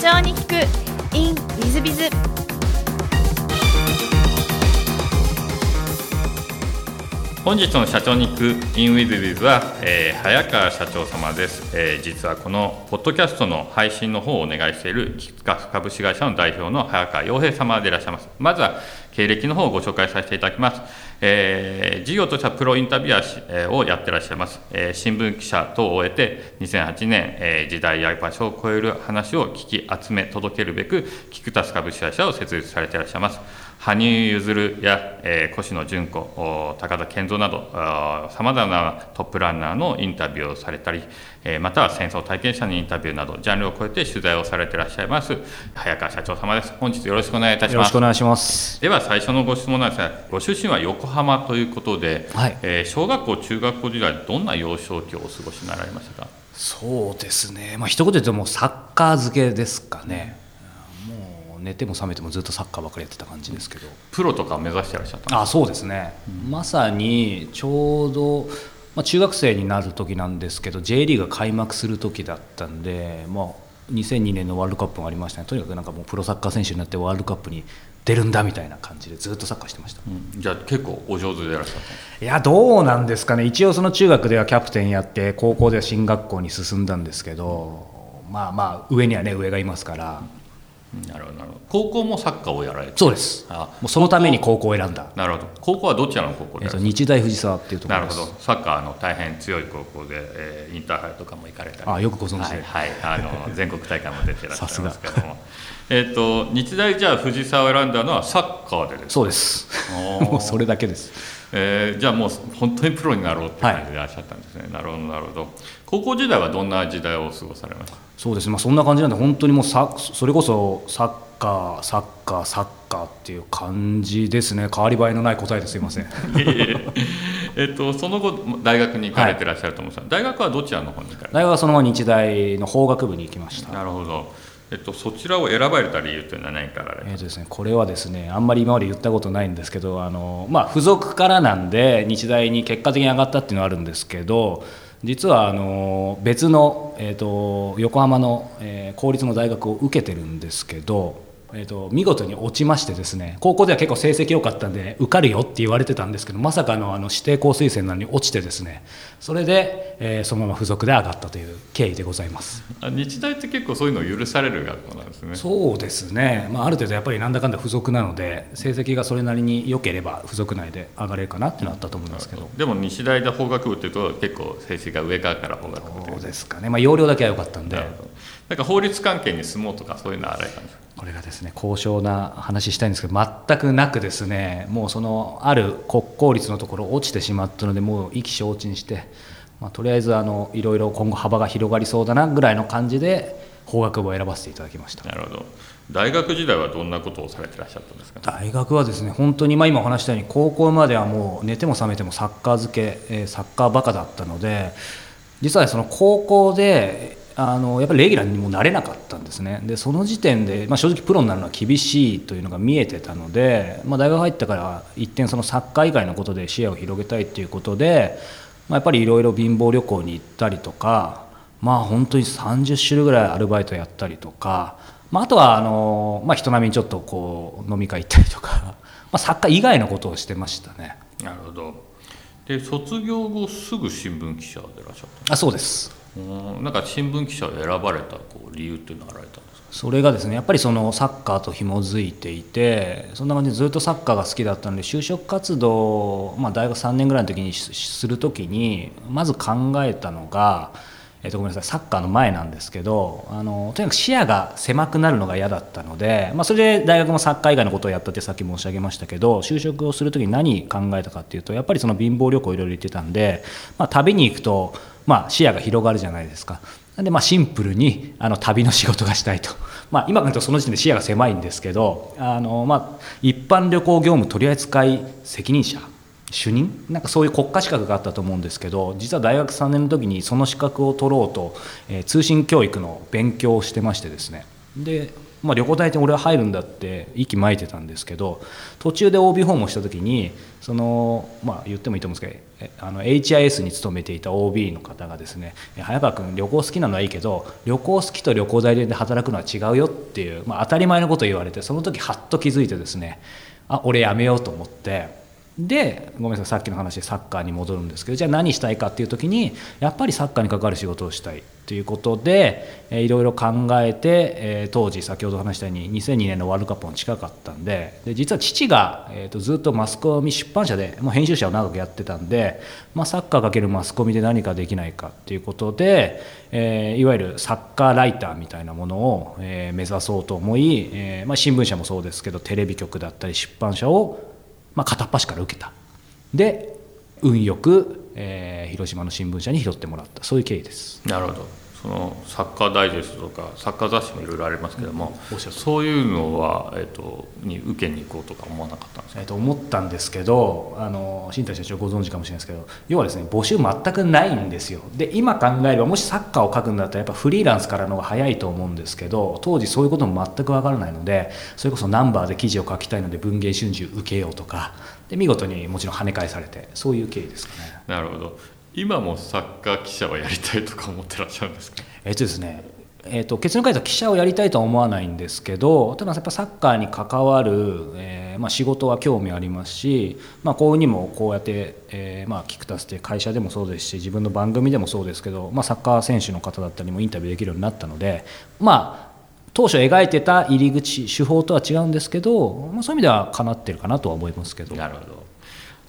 長に聞く in ウィズビズ本日の社長に行く in with with は、えー早川社長様です、えー実はこのポッドキャストの配信の方をお願いしているキクカス株式会社の代表の早川洋平様でいらっしゃいます。まずは経歴の方をご紹介させていただきます、えー事業としてはプロインタビュアーをやってらっしゃいます、えー新聞記者等を終えて2008年、えー時代や場所を超える話を聞き集め届けるべくキクタス株式会社を設立されていらっしゃいます。羽生結弦や、えー越野純子、お高田健三など、さまざまなトップランナーのインタビューをされたり、えーまたは戦争体験者のインタビューなど、ジャンルを超えて取材をされていらっしゃいます、早川社長様です。本日よろしくお願いいたしますよろしくお。願いします。では最初のご質問なんですが、ご出身は横浜ということで、はいえー小学校、中学校時代、どんな幼少期をお過ごしになられましたか？そうですね。まあ一言で言うともうサッカー漬けですかね。寝ても覚めてもずっとサッカーばっかりやってた感じですけど。プロとかを目指していらっしゃったあ、そうですね。まさにちょうど。まあ、中学生になる時なんですけど J リーグが開幕する時だったんで、まあ、2002年のワールドカップもありましたねとにかくなんかもうプロサッカー選手になってワールドカップに出るんだみたいな感じでずっとサッカーしてました。うんじゃあ結構お上手でいらっしゃったいやどうなんですかね一応その中学ではキャプテンやって高校では進学校に進んだんですけどまあまあ上にはね上がいますからなるほどなるほど。高校もサッカーをやられてそうです。あ。もうそのために高校を選んだ、なるほど。高校はどちらの高校でえっと日大藤沢っていうとこなるろです。ほど。サッカーの大変強い高校で、えーインターハイとかも行かれたり。あよくご存知で。はい、はい、あの全国大会も出てらっしゃいますけども。えっと日大じゃあ藤沢を選んだのはサッカーでですそうです。もうそれだけです。えーじゃあもう本当にプロになろうって感じでいらっしゃったんですね、なるほどなるほど。高校時代はどんな時代を過ごされました？そうですね、まあ、そんな感じなんで本当にもうさそれこそサッカーサッカーサッカーっていう感じですね。変わり映えのない答えですいません。いえっとその後大学に行かれてらっしゃると思うんです。が、大学はどちらの方に行かれて大学はそのまま日大の法学部に行きました。なるほど、えっと、そちらを選ばれた理由というのは何かあられえーとですね、これはですねあんまり今まで言ったことないんですけどあの、まあ、付属からなんで日大に結果的に上がったっていうのはあるんですけど実はあの別の、えー、と横浜の、えー公立の大学を受けてるんですけど、えー、と見事に落ちましてですね高校では結構成績良かったんで受かるよって言われてたんですけどまさかのあの指定校推薦なのに落ちてですねそれで、えーそのまま付属で上がったという経緯でございます。あ日大って結構そういうのを許される学校なんですね。そうですね、まあ、ある程度やっぱりなんだかんだ付属なので成績がそれなりに良ければ付属内で上がれるかなっていうのはあったと思いますけど、でも日大で法学部っていうと結構成績が上側から法学部そうですかね、まあ、容量だけは良かったんでなんか法律関係に住もうとかそういうのはあられかこれがですね高尚な話したいんですけど全くなくですねもうそのある国公立のところ落ちてしまったのでもう意気消沈して、まあ、とりあえずあのいろいろ今後幅が広がりそうだなぐらいの感じで法学部を選ばせていただきました。なるほど。大学時代はどんなことをされてらっしゃったんですか？大学はですね本当にまあ今お話したように高校まではもう寝ても覚めてもサッカー漬け、えーサッカーバカだったので実はその高校であのやっぱりレギュラーにもなれなかったんですね。でその時点で、まあ、正直プロになるのは厳しいというのが見えてたので、まあ、大学入ってから一点そのサッカー以外のことで視野を広げたいということで、まあ、やっぱりいろいろ貧乏旅行に行ったりとかまあ本当に30種類ぐらいアルバイトやったりとか、まあ、あとはあの、まあ、人並みにちょっとこう飲み会行ったりとか、まあ、サッカー以外のことをしてましたね。なるほど。で卒業後すぐ新聞記者でいらっしゃったあそうですうん。なんか新聞記者を選ばれたこう理由っていうのはあられたんですか？それがですねやっぱりそのサッカーと紐づいていてそんな感じでずっとサッカーが好きだったので就職活動、まあ、大学3年ぐらいの時にする時にまず考えたのが、えっとごめんなさいサッカーの前なんですけどあのとにかく視野が狭くなるのが嫌だったので、まあ、それで大学もサッカー以外のことをやったってさっき申し上げましたけど就職をする時に何考えたかっていうとやっぱりその貧乏旅行いろいろ行ってたんで、まあ、旅に行くと、まあ、視野が広がるじゃないですか。なんでまあシンプルにあの旅の仕事がしたいと、まあ、今からとその時点で視野が狭いんですけどあの、まあ、一般旅行業務取扱い責任者主任？なんかそういう国家資格があったと思うんですけど実は大学3年の時にその資格を取ろうと、えー通信教育の勉強をしてましてですね。でまあ、旅行代理店俺は入るんだって息巻いてたんですけど途中で OB 訪問した時にその、まあ、言ってもいいと思うんですけどあの HIS に勤めていた OB の方がですね「早川君旅行好きなのはいいけど旅行好きと旅行代理店で働くのは違うよ」っていう、まあ、当たり前のことを言われてその時はっと気づいてですねあ俺やめようと思って。でごめんなさいさっきの話でサッカーに戻るんですけどじゃあ何したいかっていう時にやっぱりサッカーに関わる仕事をしたいということで、えー、いろいろ考えて、え、当時先ほど話したように2002年のワールドカップも近かったんでで実は父が、えーと、ずっとマスコミ出版社でもう編集者を長くやってたんで、まあ、サッカーかけるマスコミで何かできないかっていうことで、えー、いわゆるサッカーライターみたいなものを、えー、目指そうと思い、えまあ、新聞社もそうですけどテレビ局だったり出版社をまあ、片っ端から受けた。で運よく、えー、広島の新聞社に拾ってもらった。そういう経緯です。なるほど。そのサッカーダイジェストとかサッカー雑誌もいろいろありますけども、うん、そういうのは、えーと、に受けに行こうとか思わなかったんですか、えー、と思ったんですけどあの新谷社長ご存知かもしれないですけど要はですね募集全くないんですよ。で今考えればもしサッカーを書くんだったらやっぱフリーランスからの方が早いと思うんですけど当時そういうことも全く分からないのでそれこそナンバーで記事を書きたいので文藝春秋受けようとかで見事にもちろん跳ね返されてそういう経緯ですかね。なるほど今もサッカー記者はやりたいとか思ってらっしゃるんですか？えっとですねえーと、結論から言うと記者をやりたいとは思わないんですけどただやっぱサッカーに関わる、えーまあ、仕事は興味ありますし、まあ、こうにもこうやって、えーまあ、キクタスって会社でもそうですし自分の番組でもそうですけど、まあ、サッカー選手の方だったりもインタビューできるようになったのでまあ当初描いてた入り口手法とは違うんですけど、まあ、そういう意味ではかなってるかなとは思いますけど。なるほど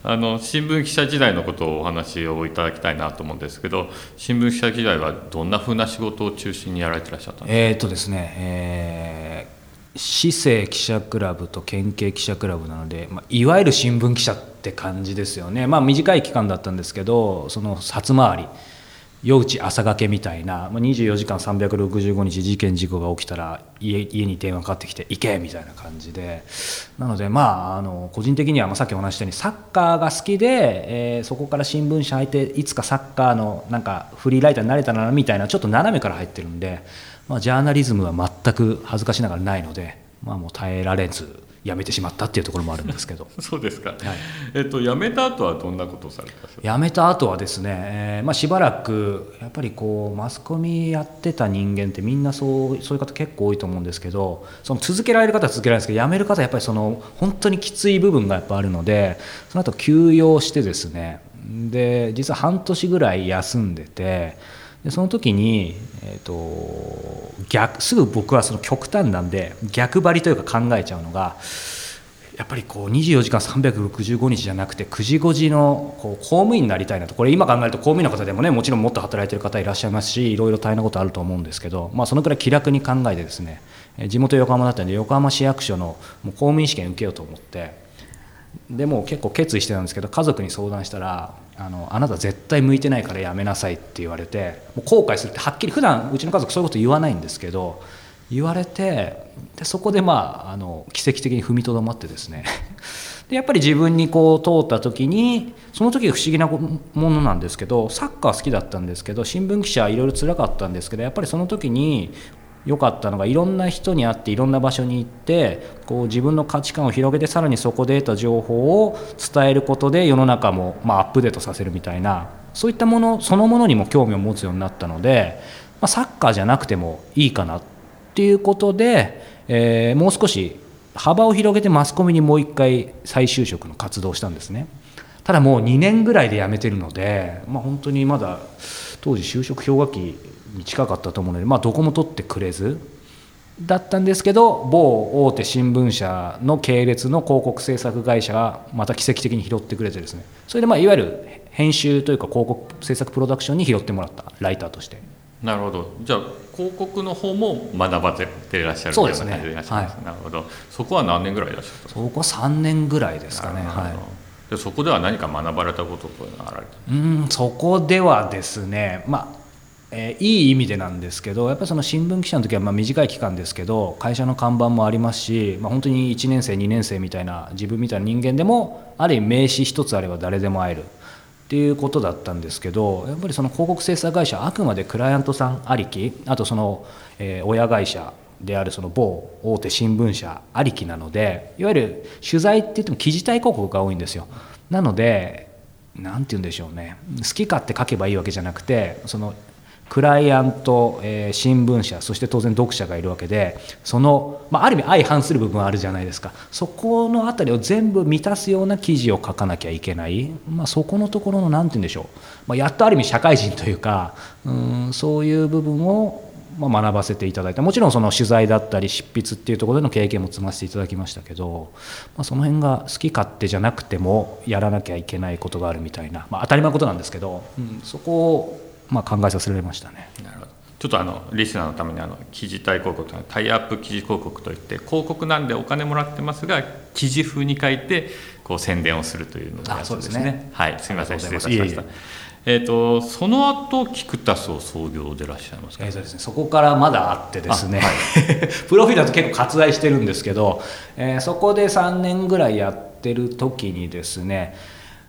あの新聞記者時代のことをお話をいただきたいなと思うんですけど新聞記者時代はどんなふうな仕事を中心にやられてらっしゃったんですか？えー、っとですね、えー、市政記者クラブと県警記者クラブなので、まあ、いわゆる新聞記者って感じですよね、まあ、短い期間だったんですけどその札回り。夜打朝がけみたいな24時間365日事件事故が起きたら家家に電話かかってきて行けみたいな感じで。なのでまああの個人的にはまあさっきお話したようにサッカーが好きで、えー、そこから新聞社入っていつかサッカーのなんかフリーライターになれたらなみたいなちょっと斜めから入ってるんで、まあ、ジャーナリズムは全く恥ずかしながらないので、まあ、もう耐えられず。辞めてしまったっていうところもあるんですけど。そうですか、はい、えっと、辞めた後はどんなことをされた辞めた後はですね、えーまあ、しばらくやっぱりこうマスコミやってた人間ってみんなそうそういう方結構多いと思うんですけどその続けられる方は続けられるんですけど辞める方はやっぱりその本当にきつい部分がやっぱあるのでその後休養してですねで実は半年ぐらい休んでてでその時に、えーと、逆すぐ僕はその極端なんで逆張りというか考えちゃうのがやっぱりこう24時間365日じゃなくて9時5時のこう公務員になりたいなと。これ今考えると公務員の方でもねもちろんもっと働いてる方いらっしゃいますしいろいろ大変なことあると思うんですけど、まあ、そのくらい気楽に考えてですね地元横浜だったんで横浜市役所のもう公務員試験受けようと思ってでも結構決意してたんですけど家族に相談したらあのあなた絶対向いてないからやめなさいって言われてもう後悔するってはっきり普段うちの家族そういうこと言わないんですけど言われてでそこでまああの奇跡的に踏みとどまってですね。でやっぱり自分にこう通った時にその時不思議なものなんですけどサッカー好きだったんですけど新聞記者いろいろ辛かったんですけどやっぱりその時に良かったのがいろんな人に会っていろんな場所に行ってこう自分の価値観を広げてさらにそこで得た情報を伝えることで世の中もまアップデートさせるみたいなそういったものそのものにも興味を持つようになったので、まあ、サッカーじゃなくてもいいかなっていうことで、え、もう少し幅を広げてマスコミにもう一回再就職の活動をしたんですね。ただもう2年ぐらいで辞めてるので、まあ、本当にまだ当時就職氷河期近かったと思うので、まあ、どこも取ってくれずだったんですけど某大手新聞社の系列の広告制作会社がまた奇跡的に拾ってくれてですね。それでまあいわゆる編集というか広告制作プロダクションに拾ってもらったライターとして。なるほど。じゃあ広告の方も学ばせていらっしゃるそうですね、はい、なるほど。そこは何年ぐらいいらっしゃったそこは3年ぐらいですかね。はい。でそこでは何か学ばれたことというのはあられたうんそこではですねまあえー、いい意味でなんですけどやっぱその新聞記者の時はま短い期間ですけど会社の看板もありますし、まあ、本当に1年生2年生みたいな自分みたいな人間でもある意味名刺一つあれば誰でも会える。っていうことだったんですけどやっぱりその広告制作会社あくまでクライアントさんありきあとその、えー、親会社であるその某大手新聞社ありきなのでいわゆる取材って言っても記事体広告が多いんですよ。なので何て言うんでしょうね。好き勝手書けばいいわけじゃなくてそのクライアント、えー、新聞社そして当然読者がいるわけでその、まあ、ある意味相反する部分はあるじゃないですか。そこの辺りを全部満たすような記事を書かなきゃいけない、まあ、そこのところの何て言うんでしょう、まあ、やっとある意味社会人というかうんそういう部分をまあ、学ばせていただいた。もちろんその取材だったり執筆っていうところでの経験も積ませていただきましたけど、まあ、その辺が好き勝手じゃなくてもやらなきゃいけないことがあるみたいな、まあ、当たり前のことなんですけど、うん、そこをまあ考えさせられましたね。なるほど。ちょっとあのリスナーのためにあの記事体広告というのはタイアップ記事広告といって広告なんでお金もらってますが記事風に書いてこう宣伝をするというのがそうですね。はい。すみません。失礼いたしました。えーと、その後キクタスを創業でいらっしゃいますか、えーですね、そこからまだあってですね、はい、プロフィールだと結構割愛してるんですけど、えー、そこで3年ぐらいやってる時にですね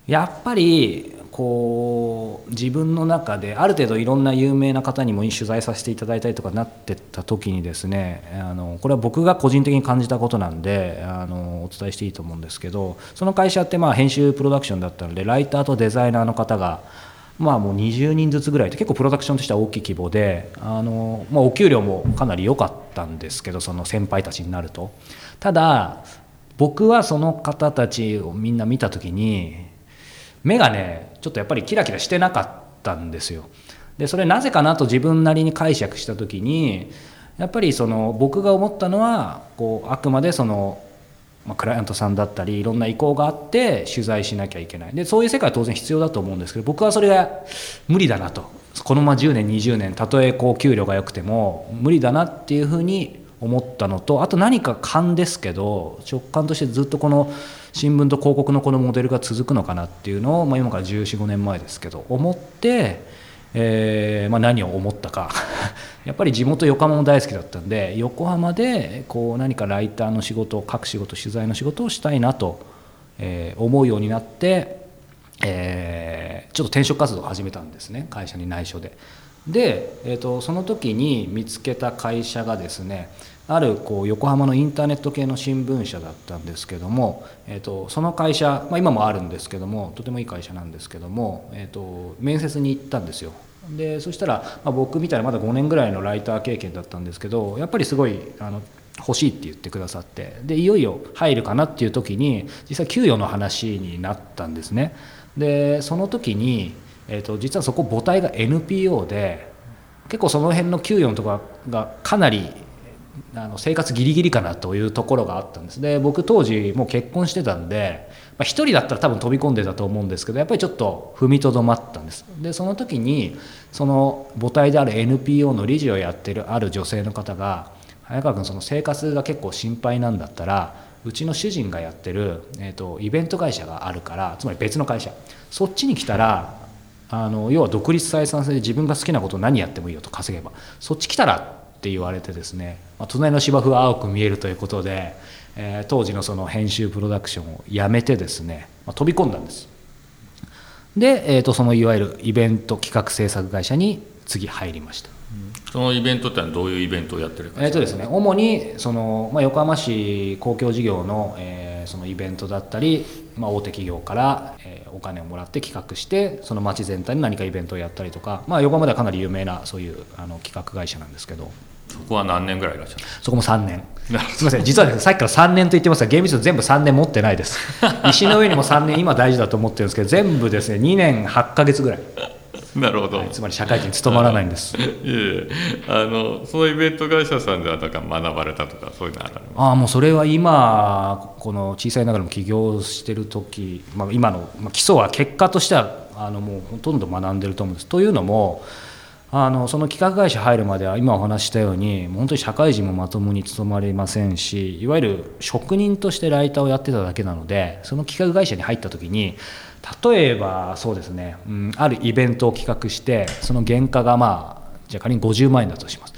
やっぱりこう自分の中である程度いろんな有名な方にも取材させていただいたりとかなってた時にですねあのこれは僕が個人的に感じたことなんであのお伝えしていいと思うんですけどその会社ってまあ編集プロダクションだったのでライターとデザイナーの方がまあもう20人ずつぐらいで結構プロダクションとしては大きい規模であの、まあ、お給料もかなり良かったんですけどその先輩たちになると。ただ僕はその方たちをみんな見た時に目がねちょっとやっぱりキラキラしてなかったんですよ。でそれなぜかなと自分なりに解釈した時にやっぱりその僕が思ったのはこうあくまでそのまあ、クライアントさんだったりいろんな意向があって取材しなきゃいけない。でそういう世界は当然必要だと思うんですけど僕はそれが無理だなと。このまま10年20年たとえこう給料が良くても無理だなっていうふうに思ったのとあと何か勘ですけど直感としてずっとこの新聞と広告のこのモデルが続くのかなっていうのを、まあ、今から1415年前ですけど思ってえーまあ、何を思ったか やっぱり地元横浜も大好きだったんで横浜でこう何かライターの仕事書く仕事取材の仕事をしたいなと、えー、思うようになって、えー、ちょっと転職活動を始めたんですね会社に内緒で。で、えーと、その時に見つけた会社がですねあるこう横浜のインターネット系の新聞社だったんですけども、えーと、その会社、まあ、今もあるんですけどもとてもいい会社なんですけども、えーと、面接に行ったんですよ。でそしたら、まあ、僕みたいなまだ5年ぐらいのライター経験だったんですけどやっぱりすごいあの欲しいって言ってくださってでいよいよ入るかなっていう時に実際給与の話になったんですね。でその時に、えーと実はそこ母体が NPO で結構その辺の給与のところがかなりあの生活ギリギリかなというところがあったんです。で僕当時もう結婚してたんで、まあ、1人だったら多分飛び込んでたと思うんですけどやっぱりちょっと踏みとどまったんです。でその時にその母体である NPO の理事をやってるある女性の方が早川君その生活が結構心配なんだったらうちの主人がやってる、えーと、イベント会社があるからつまり別の会社そっちに来たらあの要は独立採算制で自分が好きなことを何やってもいいよと稼げばそっち来たらって言われてですね、まあ、隣の芝生は青く見えるということで、えー、当時のその編集プロダクションをやめてですね、まあ、飛び込んだんです。で、えー、とそのいわゆるイベント企画制作会社に次入りました。そのイベントってのはどういうイベントをやってるかえーとですね、主にその、まあ、横浜市公共事業の,、えー、そのイベントだったり、まあ、大手企業から、えー、お金をもらって企画してその町全体に何かイベントをやったりとか、まあ、横浜ではかなり有名なそういうあの企画会社なんですけどそこは何年ぐらいいらっしゃるそこも3年。すみません実は、ね、さっきから3年と言ってますが厳密に全部3年持ってないです。石の上にも3年今大事だと思ってるんですけど全部ですね2年8か月ぐらい。なるほど、はい、つまり社会人務まらないんです。いえあのそのイベント会社さんではなんか学ばれたとかそういうのあるああもうそれは今この小さいながらも起業してる時、まあ、今の、まあ、基礎は結果としてはあのもうほとんど学んでると思うんです。というのもあのその企画会社入るまでは今お話したように本当に社会人もまともに務まれませんしいわゆる職人としてライターをやってただけなのでその企画会社に入った時に例えばそうですね、うん、あるイベントを企画してその原価がまあじゃあ仮に50万円だとします。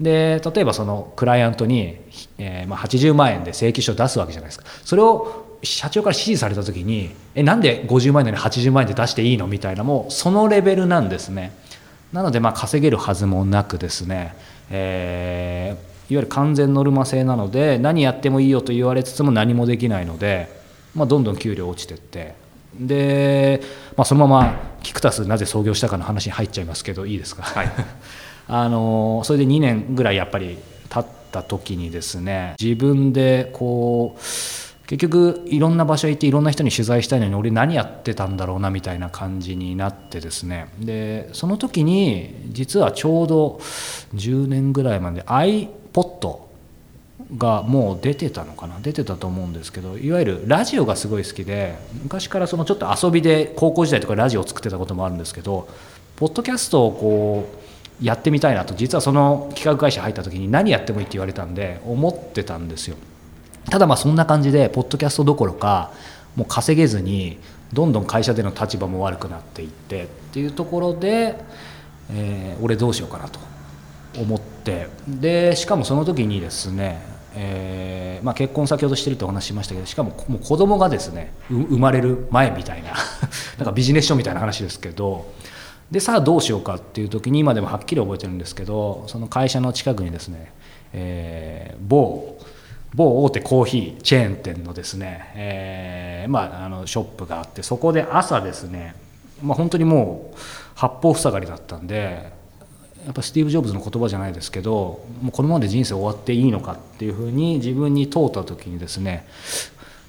で例えばそのクライアントに、えー、まあ80万円で請求書を出すわけじゃないですか。それを社長から指示された時にえなんで50万円なのに80万円で出していいの？みたいなもうそのレベルなんですね。なのでまあ稼げるはずもなくですね、えいわゆる完全ノルマ制なので何やってもいいよと言われつつも何もできないので、まあ、どんどん給料落ちてって。で、まあ、そのままキクタスなぜ創業したかの話に入っちゃいますけどいいですか、はい、あのそれで2年ぐらいやっぱり経った時にですね自分でこう結局いろんな場所行っていろんな人に取材したいのに俺何やってたんだろうなみたいな感じになってですねでその時に実はちょうど10年ぐらいまで iPod がもう出てたのかな？出てたと思うんですけどいわゆるラジオがすごい好きで昔からそのちょっと遊びで高校時代とかラジオを作ってたこともあるんですけどポッドキャストをこうやってみたいなと実はその企画会社入った時に何やってもいいって言われたんで思ってたんですよ。ただまあそんな感じでポッドキャストどころかもう稼げずにどんどん会社での立場も悪くなっていってっていうところで、えー、俺どうしようかなと思って。でしかもその時にですね、えーまあ、結婚先ほどしてるってお話しましたけどしかももう子供がですね生まれる前みたいな なんかビジネス書みたいな話ですけどでさあどうしようかっていう時に今でもはっきり覚えてるんですけどその会社の近くにですね、えー、某某大手コーヒーチェーン店のですね、えー、まあ、あのショップがあってそこで朝ですね、まあ、本当にもう八方塞がりだったんでやっぱスティーブ・ジョブズの言葉じゃないですけどもうこのままで人生終わっていいのかっていうふうに自分に問うた時にですね、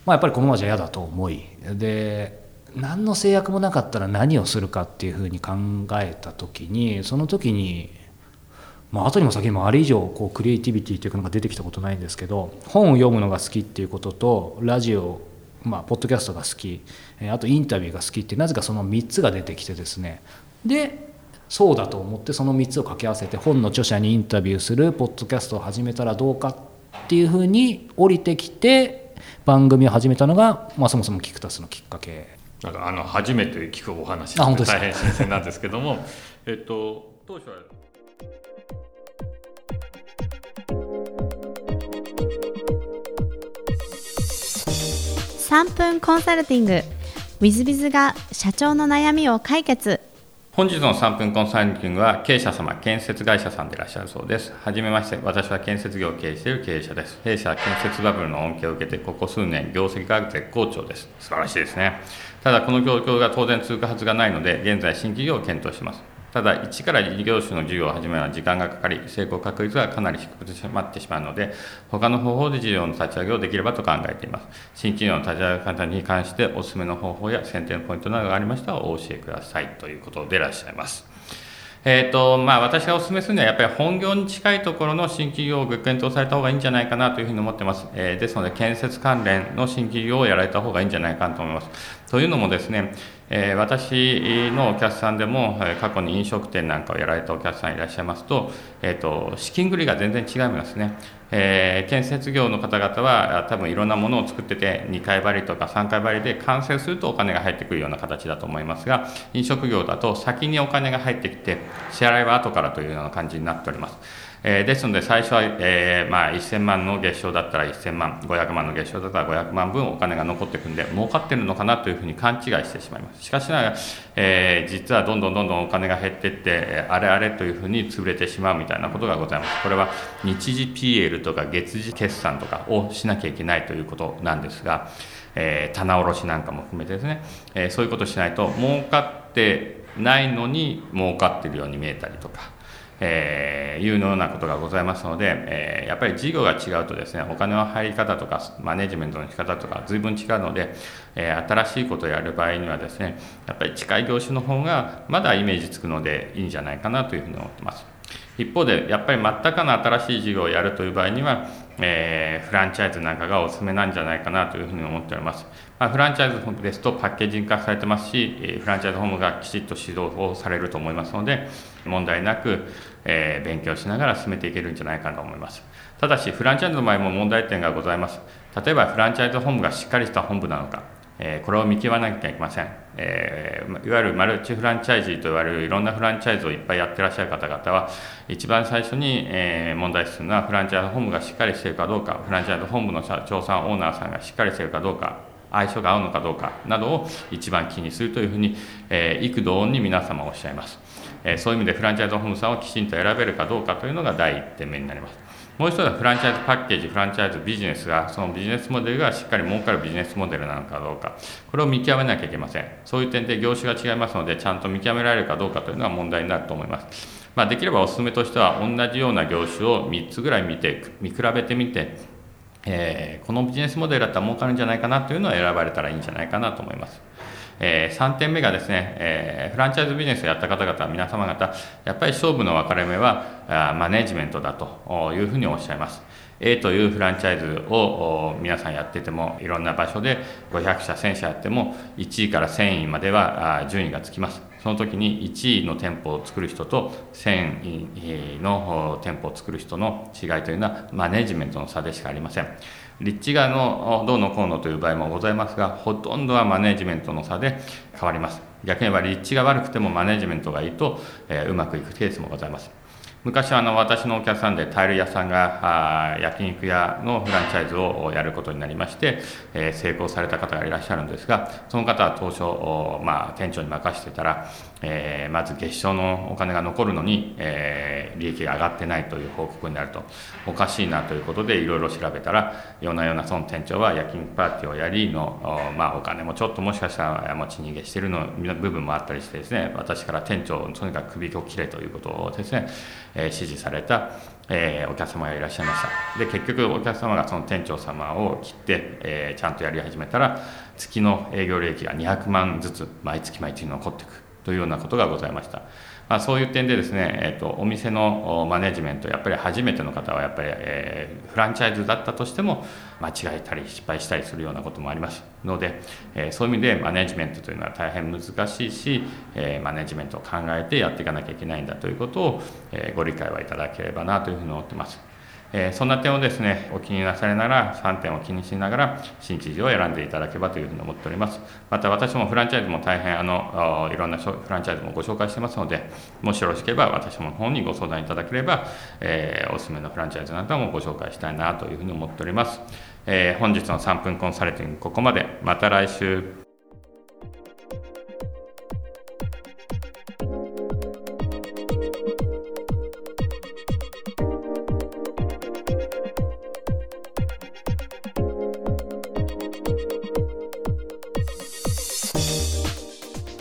まあ、やっぱりこのままじゃ嫌だと思いで何の制約もなかったら何をするかっていうふうに考えた時にその時にまあ後にも先にもあれ以上こうクリエイティビティというのが出てきたことないんですけど本を読むのが好きっていうこととラジオまあポッドキャストが好きあとインタビューが好きってなぜかその3つが出てきてですね。でそうだと思ってその3つを掛け合わせて本の著者にインタビューするポッドキャストを始めたらどうかっていうふうに降りてきて番組を始めたのが、まあ、そもそもキクタスのきっかけ。なんかあの初めて聞くお話大変新鮮なんですけども。えっと当初は3分コンサルティング w i z b i z が社長の悩みを解決本日の3分コンサルティングは経営者様、建設会社さんでいらっしゃるそうです。はじめまして、私は建設業を経営している経営者です。弊社建設バブルの恩恵を受けて、ここ数年、業績が絶好調です。素晴らしいですね。ただ、この状況が当然続くはずがないので、現在、新規業を検討します。ただ、一から事業種の事業を始めるのは時間がかかり、成功確率がかなり低くなってしまうので、他の方法で事業の立ち上げをできればと考えています。新企業の立ち上げ方に関して、お勧めの方法や選定のポイントなどがありましたらお教えくださいということでいらっしゃいます。えーとまあ、私がお勧めするのは、やっぱり本業に近いところの新企業を検討された方がいいんじゃないかなというふうに思ってます。えー、ですので、建設関連の新企業をやられた方がいいんじゃないかなと思います。というのもですね、え、私のお客さんでも、過去に飲食店なんかをやられたお客さんいらっしゃいますと、えーと、資金繰りが全然違いますね。えー、建設業の方々は多分いろんなものを作ってて2回張りとか3回張りで完成するとお金が入ってくるような形だと思いますが飲食業だと先にお金が入ってきて支払いは後からというような感じになっております。えー、ですので最初は、えーまあ、1000万の月賞だったら1000万500万の月賞だったら500万分お金が残っていくんで儲かってるのかなというふうに勘違いしてしまいます。しかしながら、えー、実はどんどんどんどんお金が減っていってあれあれというふうに潰れてしまうみたいなことがございます。これは日時 PL とか月次決算とかをしなきゃいけないということなんですが、えー、棚卸しなんかも含めてですね、えー、そういうことをしないと儲かってないのに儲かってるように見えたりとかえー、いうようなことがございますので、えー、やっぱり事業が違うとですね、お金の入り方とか、マネジメントの仕方とか、随分違うので、えー、新しいことをやる場合にはですね、やっぱり近い業種の方がまだイメージつくのでいいんじゃないかなというふうに思ってます。一方で、やっぱり全くの新しい事業をやるという場合には、えー、フランチャイズなんかがおすすめなんじゃないかなというふうに思っております。まあ、フランチャイズですとパッケージ化されてますし、フランチャイズホームがきちっと指導をされると思いますので、問題なく、えー、勉強しながら進めていけるんじゃないかと思います。ただし、フランチャイズの場合も問題点がございます。例えば、フランチャイズ本部がしっかりした本部なのか、えー、これを見極めなきゃいけません。えー、いわゆるマルチフランチャイズと言われるいろんなフランチャイズをいっぱいやってらっしゃる方々は、一番最初に、えー、問題視するのは、フランチャイズ本部がしっかりしているかどうか、フランチャイズ本部の社長さん、オーナーさんがしっかりしているかどうか、相性が合うのかどうかなどを一番気にするというふうに、えー、幾度に皆様おっしゃいます。え、そういう意味でフランチャイズホームさんをきちんと選べるかどうかというのが第一点目になります。もう一つはフランチャイズパッケージフランチャイズビジネスがそのビジネスモデルがしっかり儲かるビジネスモデルなのかどうかこれを見極めなきゃいけませんそういう点で業種が違いますのでちゃんと見極められるかどうかというのは問題になると思いますまあ、できればお勧めとしては同じような業種を3つぐらい見て見比べてみて、えー、このビジネスモデルだったら儲かるんじゃないかなというのを選ばれたらいいんじゃないかなと思います。えー、3点目がですね、えー、フランチャイズビジネスをやった方々皆様方やっぱり勝負の分かれ目はマネジメントだというふうにおっしゃいます。A というフランチャイズを皆さんやっててもいろんな場所で500社1000社やっても1位から1000位までは順位がつきますその時に1位の店舗を作る人と1000位の店舗を作る人の違いというのはマネジメントの差でしかありません。立地がのどうのこうのという場合もございますが、ほとんどはマネジメントの差で変わります。逆に言えば立地が悪くてもマネジメントがいいと、えー、うまくいくケースもございます。昔はあの私のお客さんでタイル屋さんがあ焼肉屋のフランチャイズをやることになりまして、えー、成功された方がいらっしゃるんですがその方は当初、まあ、店長に任せてたら、えー、まず月賞のお金が残るのに、えー、利益が上がってないという報告になるとおかしいなということでいろいろ調べたら夜な夜なその店長は焼肉パーティーをやりのお,、まあ、お金もちょっともしかしたら持ち逃げしてるの部分もあったりしてですね私から店長とにかく首を切れということをですねえ指示された、えお客様がいらっしゃいました。で結局お客様がその店長様を切って、えちゃんとやり始めたら月の営業利益が200万ずつ毎月毎月残っていく。というようなことがございましたまあ、そういう点でですね、えーと、お店のマネジメントやっぱり初めての方はやっぱり、えー、フランチャイズだったとしても間違えたり失敗したりするようなこともありますので、えー、そういう意味でマネジメントというのは大変難しいし、えー、マネジメントを考えてやっていかなきゃいけないんだということを、えご理解はいただければなというふうに思ってます。えそんな点をですねお気になされながら3点を気にしながら新知事を選んでいただければというふうに思っております。また私もフランチャイズも大変あのいろんなフランチャイズもご紹介してますのでもしよろしければ私もの方にご相談いただければ、えー、おすすめのフランチャイズなどもご紹介したいなというふうに思っております、えー、本日の3分コンサルティングここまで。また来週。